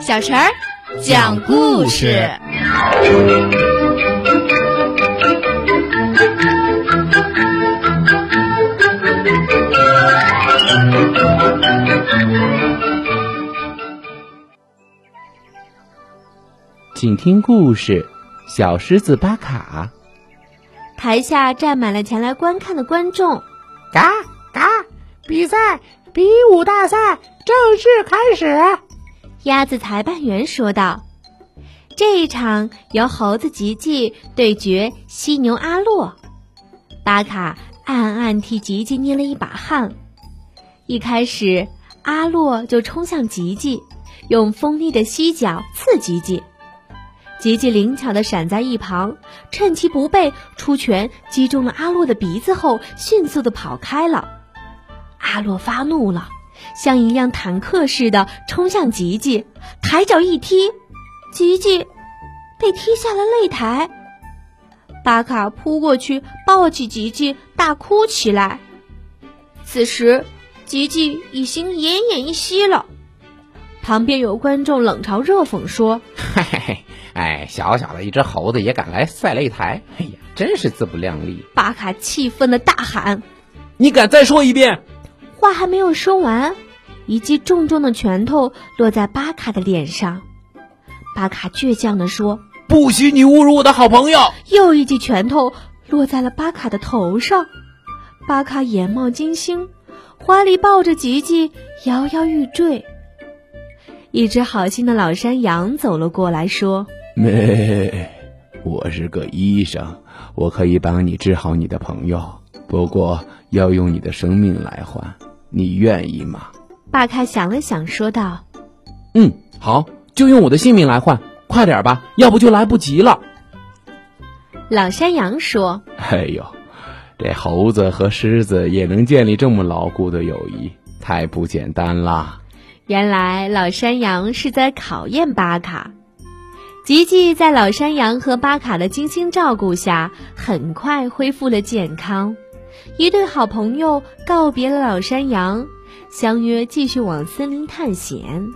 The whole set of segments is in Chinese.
小陈儿讲故事。请听故事：小狮子巴卡。台下站满了前来观看的观众。嘎嘎，比赛比武大赛正式开始。鸭子裁判员说道：“这一场由猴子吉吉对决犀牛阿洛。”巴卡暗暗替吉吉捏了一把汗。一开始，阿洛就冲向吉吉，用锋利的犀角刺吉吉。吉吉灵巧地闪在一旁，趁其不备，出拳击中了阿洛的鼻子后，迅速地跑开了。阿洛发怒了，像一辆坦克似的冲向吉吉，抬脚一踢，吉吉被踢下了擂台。巴卡扑过去抱起吉吉，大哭起来。此时，吉吉已经奄奄一息了。旁边有观众冷嘲热讽说：“嘿嘿嘿。”哎，小小的一只猴子也敢来赛擂台，哎呀，真是自不量力！巴卡气愤的大喊：“你敢再说一遍！”话还没有说完，一记重重的拳头落在巴卡的脸上。巴卡倔强地说：“不许你侮辱我的好朋友！”又一记拳头落在了巴卡的头上。巴卡眼冒金星，怀里抱着吉吉，摇摇欲坠。一只好心的老山羊走了过来，说。没，我是个医生，我可以帮你治好你的朋友，不过要用你的生命来换，你愿意吗？巴卡想了想，说道：“嗯，好，就用我的性命来换，快点吧，要不就来不及了。”老山羊说：“哎呦，这猴子和狮子也能建立这么牢固的友谊，太不简单啦！”原来老山羊是在考验巴卡。吉吉在老山羊和巴卡的精心照顾下，很快恢复了健康。一对好朋友告别了老山羊，相约继续往森林探险。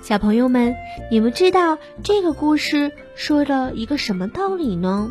小朋友们，你们知道这个故事说了一个什么道理呢？